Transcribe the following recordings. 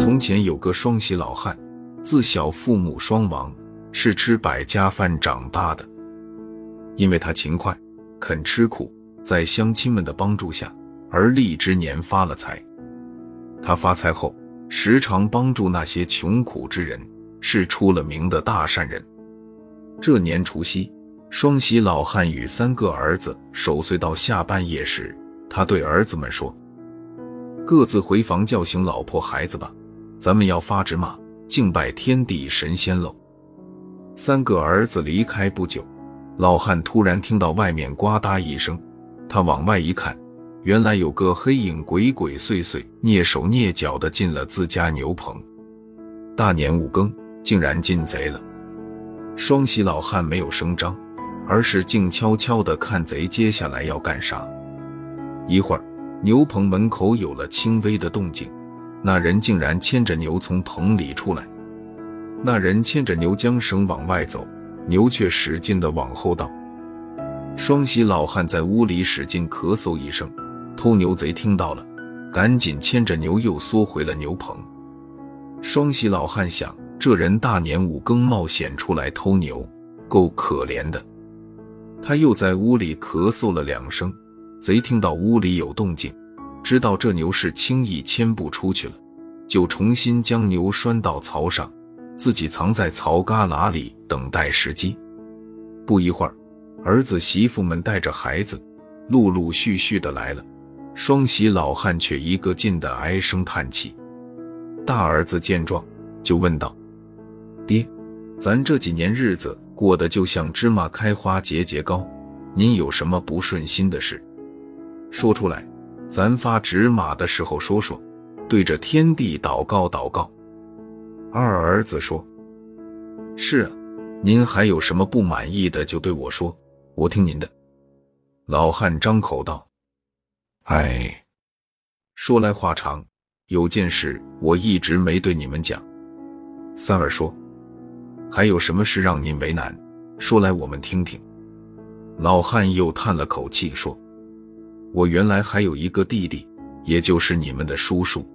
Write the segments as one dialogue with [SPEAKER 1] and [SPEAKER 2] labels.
[SPEAKER 1] 从前有个双喜老汉，自小父母双亡，是吃百家饭长大的。因为他勤快，肯吃苦，在乡亲们的帮助下，而立之年发了财。他发财后，时常帮助那些穷苦之人，是出了名的大善人。这年除夕，双喜老汉与三个儿子守岁到下半夜时，他对儿子们说：“各自回房叫醒老婆孩子吧。”咱们要发纸马敬拜天地神仙喽！三个儿子离开不久，老汉突然听到外面呱嗒一声，他往外一看，原来有个黑影鬼鬼祟祟、蹑手蹑脚的进了自家牛棚。大年五更，竟然进贼了！双喜老汉没有声张，而是静悄悄的看贼接下来要干啥。一会儿，牛棚门口有了轻微的动静。那人竟然牵着牛从棚里出来。那人牵着牛缰绳往外走，牛却使劲的往后倒。双喜老汉在屋里使劲咳嗽一声，偷牛贼听到了，赶紧牵着牛又缩回了牛棚。双喜老汉想：这人大年五更冒险出来偷牛，够可怜的。他又在屋里咳嗽了两声，贼听到屋里有动静。知道这牛是轻易牵不出去了，就重新将牛拴到槽上，自己藏在槽旮旯里等待时机。不一会儿，儿子媳妇们带着孩子陆陆续续的来了，双喜老汉却一个劲的唉声叹气。大儿子见状，就问道：“爹，咱这几年日子过得就像芝麻开花节节高，您有什么不顺心的事，说出来。”咱发纸马的时候说说，对着天地祷告祷告。二儿子说：“是啊，您还有什么不满意的就对我说，我听您的。”老汉张口道：“哎，说来话长，有件事我一直没对你们讲。”三儿说：“还有什么事让您为难？说来我们听听。”老汉又叹了口气说。我原来还有一个弟弟，也就是你们的叔叔，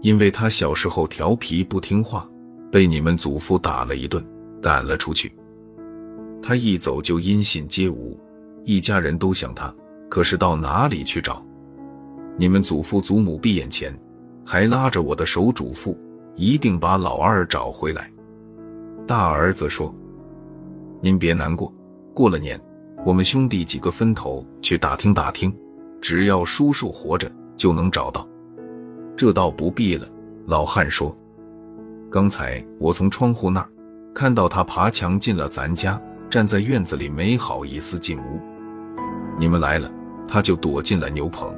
[SPEAKER 1] 因为他小时候调皮不听话，被你们祖父打了一顿，赶了出去。他一走就音信皆无，一家人都想他，可是到哪里去找？你们祖父祖母闭眼前，还拉着我的手嘱咐，一定把老二找回来。大儿子说：“您别难过，过了年。”我们兄弟几个分头去打听打听，只要叔叔活着就能找到。这倒不必了。老汉说：“刚才我从窗户那儿看到他爬墙进了咱家，站在院子里没好意思进屋。你们来了，他就躲进了牛棚。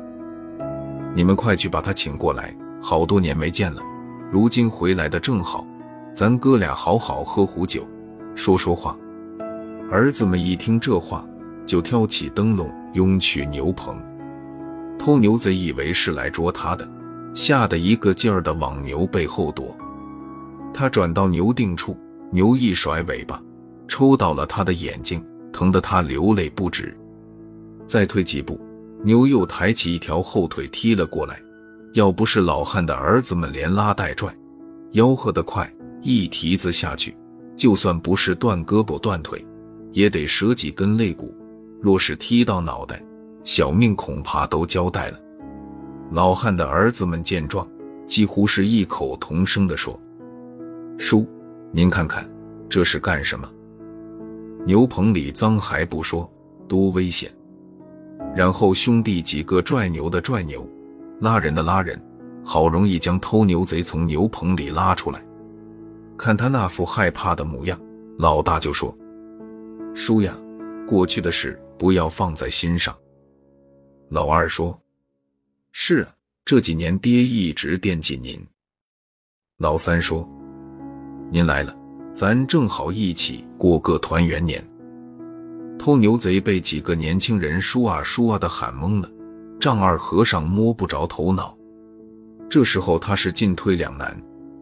[SPEAKER 1] 你们快去把他请过来，好多年没见了，如今回来的正好，咱哥俩好好喝壶酒，说说话。”儿子们一听这话。就挑起灯笼，拥去牛棚。偷牛贼以为是来捉他的，吓得一个劲儿的往牛背后躲。他转到牛定处，牛一甩尾巴，抽到了他的眼睛，疼得他流泪不止。再退几步，牛又抬起一条后腿踢了过来。要不是老汉的儿子们连拉带拽，吆喝得快，一蹄子下去，就算不是断胳膊断腿，也得折几根肋骨。若是踢到脑袋，小命恐怕都交代了。老汉的儿子们见状，几乎是异口同声地说：“叔，您看看这是干什么？牛棚里脏还不说，多危险！”然后兄弟几个拽牛的拽牛，拉人的拉人，好容易将偷牛贼从牛棚里拉出来。看他那副害怕的模样，老大就说：“叔呀，过去的事。”不要放在心上。老二说：“是啊，这几年爹一直惦记您。”老三说：“您来了，咱正好一起过个团圆年。”偷牛贼被几个年轻人“叔啊叔啊”的喊懵了，丈二和尚摸不着头脑。这时候他是进退两难，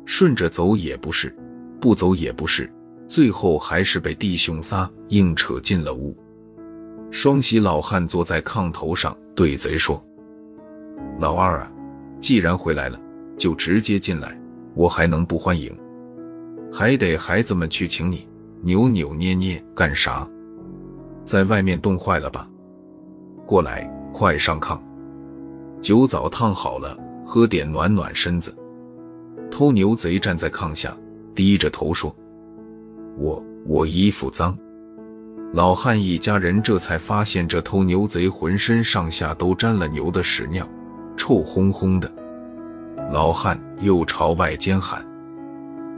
[SPEAKER 1] 顺着走也不是，不走也不是，最后还是被弟兄仨硬扯进了屋。双喜老汉坐在炕头上，对贼说：“老二啊，既然回来了，就直接进来，我还能不欢迎？还得孩子们去请你，扭扭捏捏干啥？在外面冻坏了吧？过来，快上炕，酒早烫好了，喝点暖暖身子。偷牛贼站在炕下，低着头说：“我我衣服脏。”老汉一家人这才发现，这偷牛贼浑身上下都沾了牛的屎尿，臭烘烘的。老汉又朝外间喊：“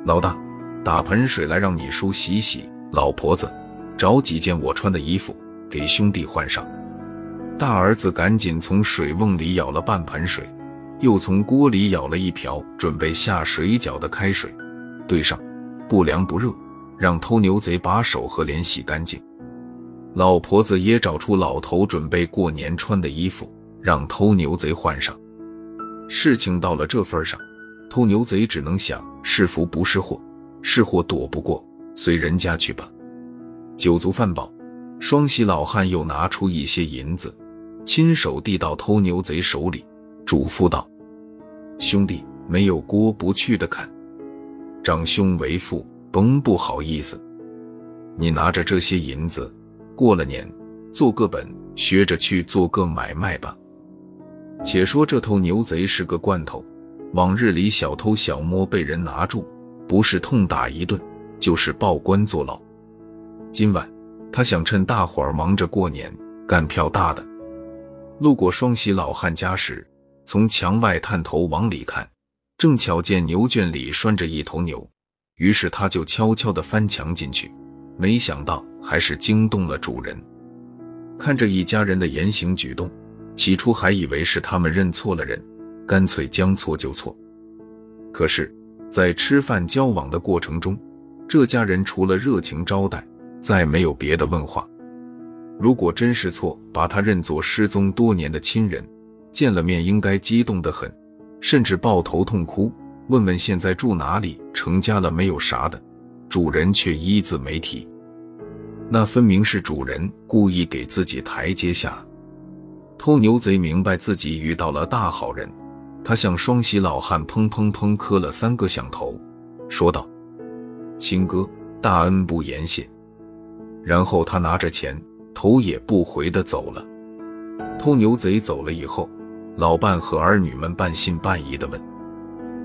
[SPEAKER 1] 老大，打盆水来让你叔洗洗。”老婆子，找几件我穿的衣服给兄弟换上。大儿子赶紧从水瓮里舀了半盆水，又从锅里舀了一瓢准备下水饺的开水，兑上，不凉不热，让偷牛贼把手和脸洗干净。老婆子也找出老头准备过年穿的衣服，让偷牛贼换上。事情到了这份上，偷牛贼只能想是福不是祸，是祸躲不过，随人家去吧。酒足饭饱，双喜老汉又拿出一些银子，亲手递到偷牛贼手里，嘱咐道：“兄弟，没有锅不去的坎，长兄为父，甭不好意思。你拿着这些银子。”过了年，做个本，学着去做个买卖吧。且说这头牛贼是个惯头，往日里小偷小摸被人拿住，不是痛打一顿，就是报官坐牢。今晚他想趁大伙儿忙着过年，干票大的。路过双喜老汉家时，从墙外探头往里看，正巧见牛圈里拴着一头牛，于是他就悄悄地翻墙进去。没想到还是惊动了主人。看着一家人的言行举动，起初还以为是他们认错了人，干脆将错就错。可是，在吃饭交往的过程中，这家人除了热情招待，再没有别的问话。如果真是错，把他认作失踪多年的亲人，见了面应该激动得很，甚至抱头痛哭，问问现在住哪里，成家了没有啥的。主人却一字没提，那分明是主人故意给自己台阶下。偷牛贼明白自己遇到了大好人，他向双喜老汉砰砰砰磕了三个响头，说道：“亲哥，大恩不言谢。”然后他拿着钱，头也不回的走了。偷牛贼走了以后，老伴和儿女们半信半疑的问：“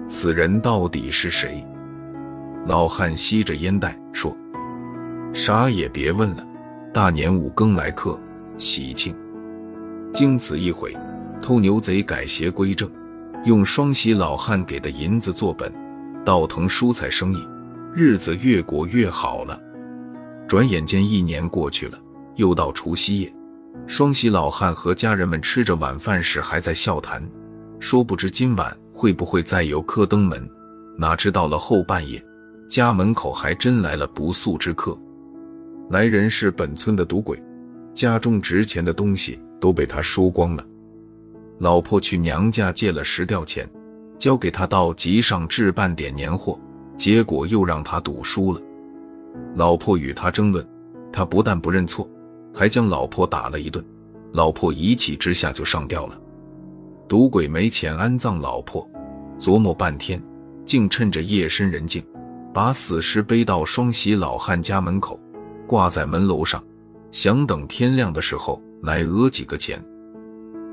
[SPEAKER 1] 此人到底是谁？”老汉吸着烟袋说：“啥也别问了，大年五更来客，喜庆。”经此一回，偷牛贼改邪归正，用双喜老汉给的银子做本，倒腾蔬菜生意，日子越过越好了。转眼间一年过去了，又到除夕夜，双喜老汉和家人们吃着晚饭时还在笑谈，说不知今晚会不会再有客登门，哪知到了后半夜。家门口还真来了不速之客，来人是本村的赌鬼，家中值钱的东西都被他输光了。老婆去娘家借了十吊钱，交给他到集上置办点年货，结果又让他赌输了。老婆与他争论，他不但不认错，还将老婆打了一顿。老婆一气之下就上吊了。赌鬼没钱安葬老婆，琢磨半天，竟趁着夜深人静。把死尸背到双喜老汉家门口，挂在门楼上，想等天亮的时候来讹几个钱。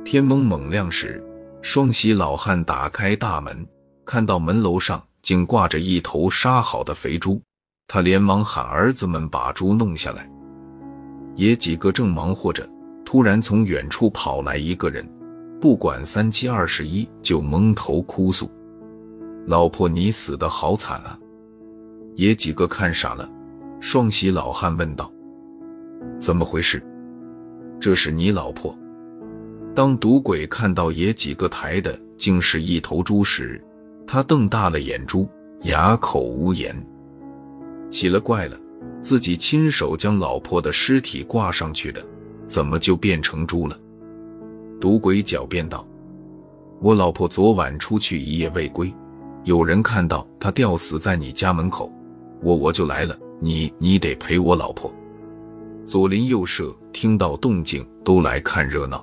[SPEAKER 1] 天蒙蒙亮时，双喜老汉打开大门，看到门楼上竟挂着一头杀好的肥猪，他连忙喊儿子们把猪弄下来。爷几个正忙活着，突然从远处跑来一个人，不管三七二十一，就蒙头哭诉：“老婆，你死得好惨啊！”爷几个看傻了，双喜老汉问道：“怎么回事？这是你老婆？”当赌鬼看到爷几个抬的竟是一头猪时，他瞪大了眼珠，哑口无言。奇了怪了，自己亲手将老婆的尸体挂上去的，怎么就变成猪了？赌鬼狡辩道：“我老婆昨晚出去一夜未归，有人看到她吊死在你家门口。”我我就来了，你你得陪我老婆。左邻右舍听到动静都来看热闹，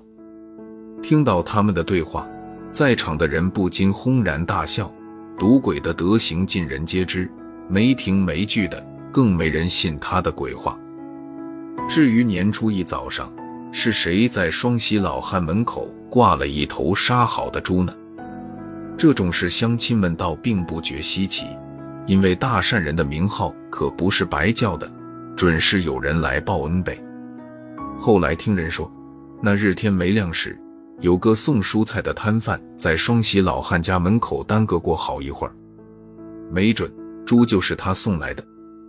[SPEAKER 1] 听到他们的对话，在场的人不禁轰然大笑，赌鬼的德行尽人皆知，没凭没据的，更没人信他的鬼话。至于年初一早上是谁在双喜老汉门口挂了一头杀好的猪呢？这种事乡亲们倒并不觉稀奇，因为大善人的名号可不是白叫的，准是有人来报恩呗。后来听人说，那日天没亮时，有个送蔬菜的摊贩在双喜老汉家门口耽搁过好一会儿，没准猪就是他送来的。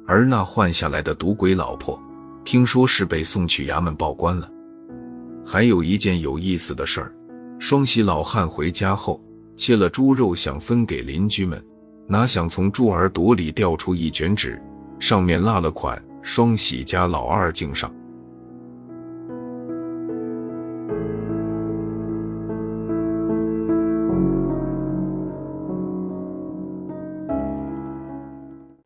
[SPEAKER 1] 而那换下来的赌鬼老婆，听说是被送去衙门报官了。还有一件有意思的事儿，双喜老汉回家后。切了猪肉，想分给邻居们，哪想从猪耳朵里掉出一卷纸，上面落了款“双喜家老二敬上”。